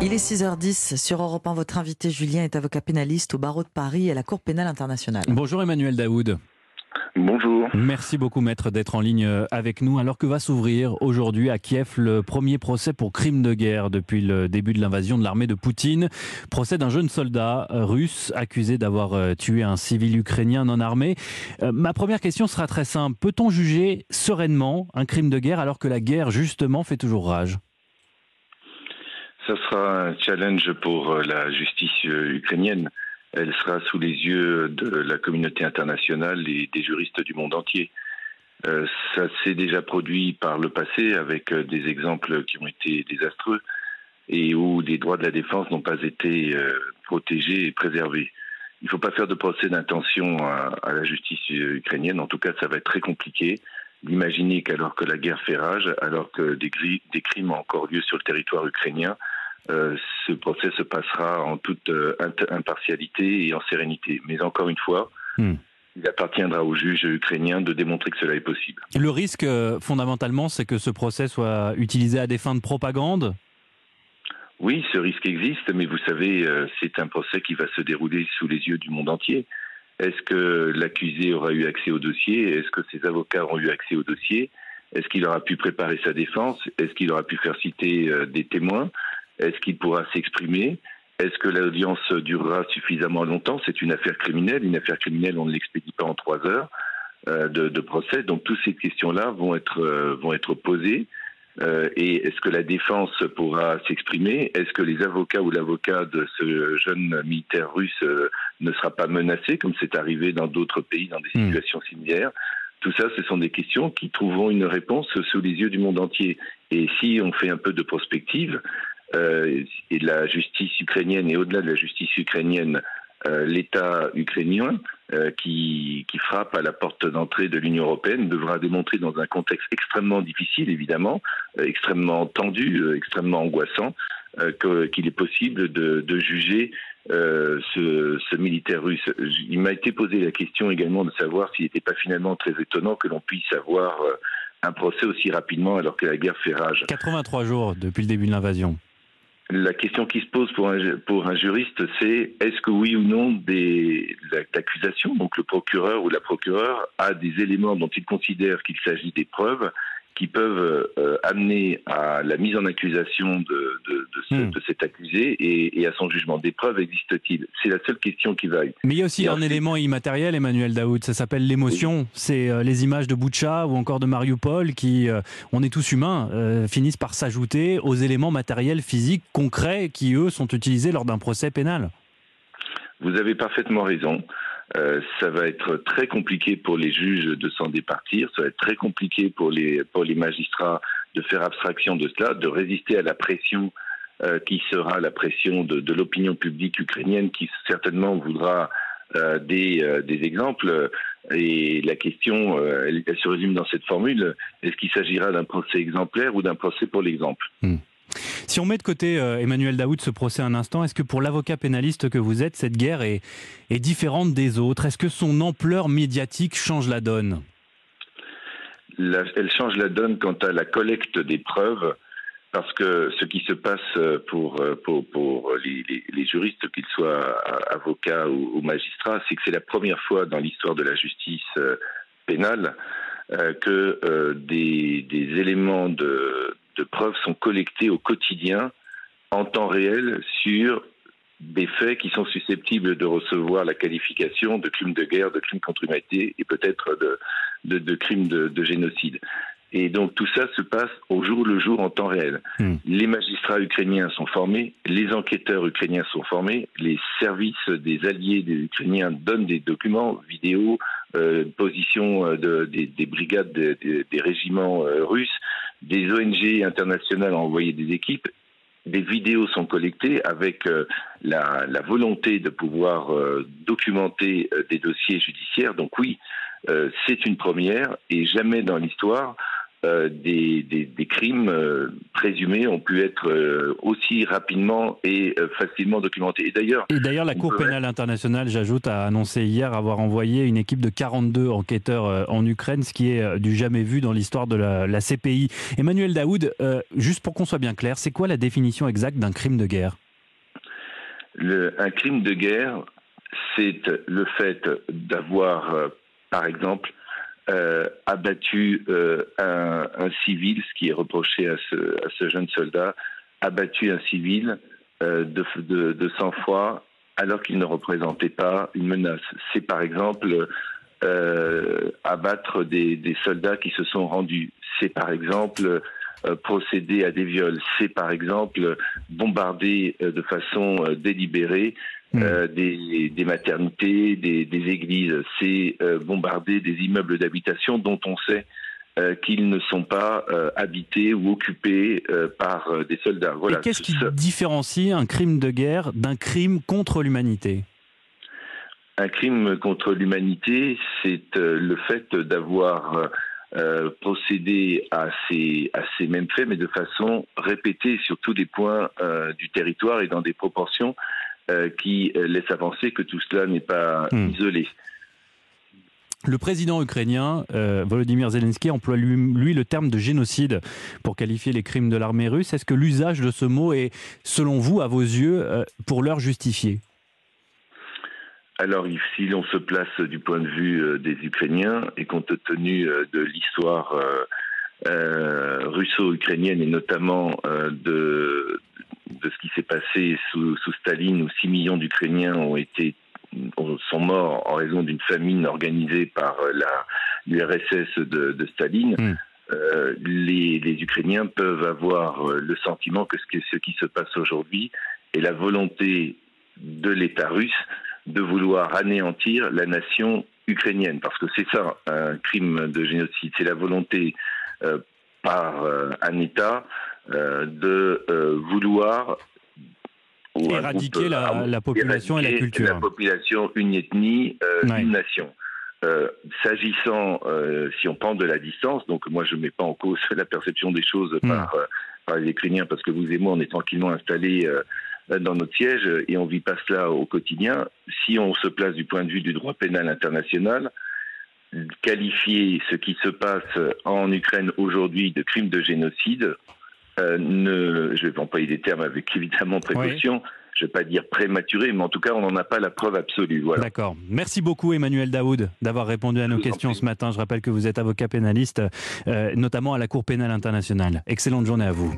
Il est 6h10 sur Europe 1. Votre invité Julien est avocat pénaliste au barreau de Paris et à la Cour pénale internationale. Bonjour Emmanuel Daoud. Bonjour. Merci beaucoup maître d'être en ligne euh, avec nous alors que va s'ouvrir aujourd'hui à Kiev le premier procès pour crime de guerre depuis le début de l'invasion de l'armée de Poutine? Procès d'un jeune soldat euh, russe accusé d'avoir euh, tué un civil ukrainien non armé. Ma première question sera très simple. Peut-on juger sereinement un crime de guerre alors que la guerre justement fait toujours rage? Ça sera un challenge pour la justice ukrainienne elle sera sous les yeux de la communauté internationale et des juristes du monde entier. Euh, ça s'est déjà produit par le passé avec euh, des exemples qui ont été désastreux et où des droits de la défense n'ont pas été euh, protégés et préservés. Il ne faut pas faire de procès d'intention à, la justice ukrainienne. En tout cas, ça va être très compliqué d'imaginer qu'alors que la guerre fait rage, alors que des, des crimes ont encore lieu sur le territoire ukrainien, euh, ce procès se passera en toute euh, impartialité et en sérénité. Mais encore une fois, hmm. il appartiendra aux juges ukrainiens de démontrer que cela est possible. Le risque, euh, fondamentalement, c'est que ce procès soit utilisé à des fins de propagande? Oui, ce risque existe, mais vous savez, c'est un procès qui va se dérouler sous les yeux du monde entier. Est-ce que l'accusé aura eu accès au dossier? Est-ce que ses avocats ont eu accès au dossier? Est-ce qu'il aura pu préparer sa défense? Est-ce qu'il aura pu faire citer des témoins? Est-ce qu'il pourra s'exprimer? Est-ce que l'audience durera suffisamment longtemps? C'est une affaire criminelle. Une affaire criminelle, on ne l'expédie pas en trois heures euh, de, procès. Donc toutes ces questions-là vont être euh, vont être posées. Euh, et est-ce que la défense pourra s'exprimer? Est-ce que les avocats ou l'avocat de ce jeune militaire russe ne sera pas menacé, comme c'est arrivé dans d'autres pays dans des hmm. situations similaires? Tout ça, ce sont des questions qui trouveront une réponse sous les yeux du monde entier. Et si on fait un peu de prospective, euh, et la justice ukrainienne et au-delà de la justice ukrainienne, euh, l'État ukrainien euh, qui, frappe à la porte d'entrée de l'Union européenne devra démontrer dans un contexte extrêmement difficile, évidemment, extrêmement tendu, extrêmement angoissant, qu'il est possible de, de juger ce, ce, militaire russe. Il m'a été posé la question également de savoir s'il n'était pas finalement très étonnant que l'on puisse avoir un procès aussi rapidement alors que la guerre fait rage. 83 jours depuis le début de l'invasion la question qui se pose pour un, pour un juriste, c'est est-ce que oui ou non des accusations, donc le procureur ou la procureure, a des éléments dont il considère qu'il s'agit des preuves qui peuvent euh, amener à la mise en accusation de, de, de, hmm. cet accusé et, à son jugement. Des preuves existent-ils? C'est la seule question qui vaille. Mais il y a aussi un élément immatériel, Emmanuel Daoud, ça s'appelle l'émotion. C'est euh, les images de Boucha ou encore de Mariupol qui, euh, on est tous humains, finissent par s'ajouter aux éléments matériels, physiques, concrets qui, eux, sont utilisés lors d'un procès pénal. Vous avez parfaitement raison. Euh, ça va être très compliqué pour les juges de s'en départir, ça va être très compliqué pour les, pour les magistrats de faire abstraction de cela, de résister à la pression euh, qui sera la pression de, l'opinion publique ukrainienne qui certainement voudra euh, des, des, exemples. Et la question, elle, se résume dans cette formule, est-ce qu'il s'agira d'un procès exemplaire ou d'un procès pour l'exemple? Hmm. Si on met de côté euh, Emmanuel Daoud ce procès un instant, est-ce que pour l'avocat pénaliste que vous êtes, cette guerre est, différente des autres? Est-ce que son ampleur médiatique change la donne? Elle change la donne quant à la collecte des preuves, parce que ce qui se passe pour, pour, les, juristes, qu'ils soient avocats ou, magistrats, c'est que c'est la première fois dans l'histoire de la justice euh, pénale euh, que des, éléments de, de preuves sont collectées au quotidien, en temps réel, sur des faits qui sont susceptibles de recevoir la qualification de crimes de guerre, de crimes contre l'humanité et peut-être de, de, crimes de, génocide. Et donc tout ça se passe au jour le jour en temps réel. Hmm. Les magistrats ukrainiens sont formés, les enquêteurs ukrainiens sont formés, les services des alliés des Ukrainiens donnent des documents, vidéos, euh, positions euh, des, brigades des régiments euh, russes des ONG internationales ont envoyé des équipes. Des vidéos sont collectées avec euh, la, volonté de pouvoir euh, documenter euh, des dossiers judiciaires. Donc oui, c'est une première et jamais dans l'histoire euh, des, des, crimes euh, présumés ont pu être euh, aussi rapidement et facilement documentés. Et d'ailleurs, et d'ailleurs la Cour pénale internationale, j'ajoute, a annoncé hier avoir envoyé une équipe de 42 enquêteurs en Ukraine, ce qui est du jamais vu dans l'histoire de la, la, CPI. Emmanuel Daoud, juste pour qu'on soit bien clair, c'est quoi la définition exacte d'un crime de guerre? Le, Un crime de guerre, c'est le fait d'avoir, par exemple, euh, abattu euh, un, civil, ce qui est reproché à ce, jeune soldat, abattu un civil euh, de, de, de sang-froid alors qu'il ne représentait pas une menace. C'est par exemple abattre des, soldats qui se sont rendus. C'est par exemple procéder à des viols. C'est par exemple bombarder de façon délibérée Hmm. Euh, des, des, maternités, des, des églises. C'est euh, bombarder des immeubles d'habitation dont on sait euh, qu'ils ne sont pas habités ou occupés par des soldats. Voilà. Et qu'est-ce qui différencie un crime de guerre d'un crime contre l'humanité? Un crime contre l'humanité, c'est le fait d'avoir procédé à ces, à ces mêmes faits, mais de façon répétée sur tous les points du territoire et dans des proportions euh, qui euh, laisse avancer que tout cela n'est pas hmm. isolé. Le président ukrainien euh, Volodymyr Zelensky emploie lui, le terme de génocide pour qualifier les crimes de l'armée russe. Est-ce que l'usage de ce mot est, selon vous, à vos yeux, pour l'heure justifié? Alors, si l'on se place du point de vue des Ukrainiens et compte tenu de l'histoire russo-ukrainienne et notamment de, de ce qui s'est passé sous, Staline, où 6 millions d'Ukrainiens ont été sont morts en raison d'une famine organisée par la l'URSS de, de, Staline. Hmm. Euh, les, les, Ukrainiens peuvent avoir euh, le sentiment que ce, ce qui se passe aujourd'hui est la volonté de l'État russe de vouloir anéantir la nation ukrainienne, parce que c'est ça un crime de génocide, c'est la volonté euh, par euh, un État euh, de euh, vouloir éradiquer la, population et la culture. La population, une ethnie, une nation. S'agissant, si on prend de la distance, donc moi je ne mets pas en cause la perception des choses hmm. par, par, les Ukrainiens, parce que vous et moi on est tranquillement installés dans notre siège et on vit pas cela au quotidien. Si on se place du point de vue du droit pénal international, qualifier ce qui se passe en Ukraine aujourd'hui de crime de génocide, euh, ne, je vais employer des termes avec évidemment précaution. Je ne vais pas dire prématuré, mais en tout cas, on n'en a pas la preuve absolue. Voilà. D'accord. Merci beaucoup, Emmanuel Daoud, d'avoir répondu à nos questions ce matin. Je rappelle que vous êtes avocat pénaliste, euh, notamment à la Cour pénale internationale. Excellente journée à vous.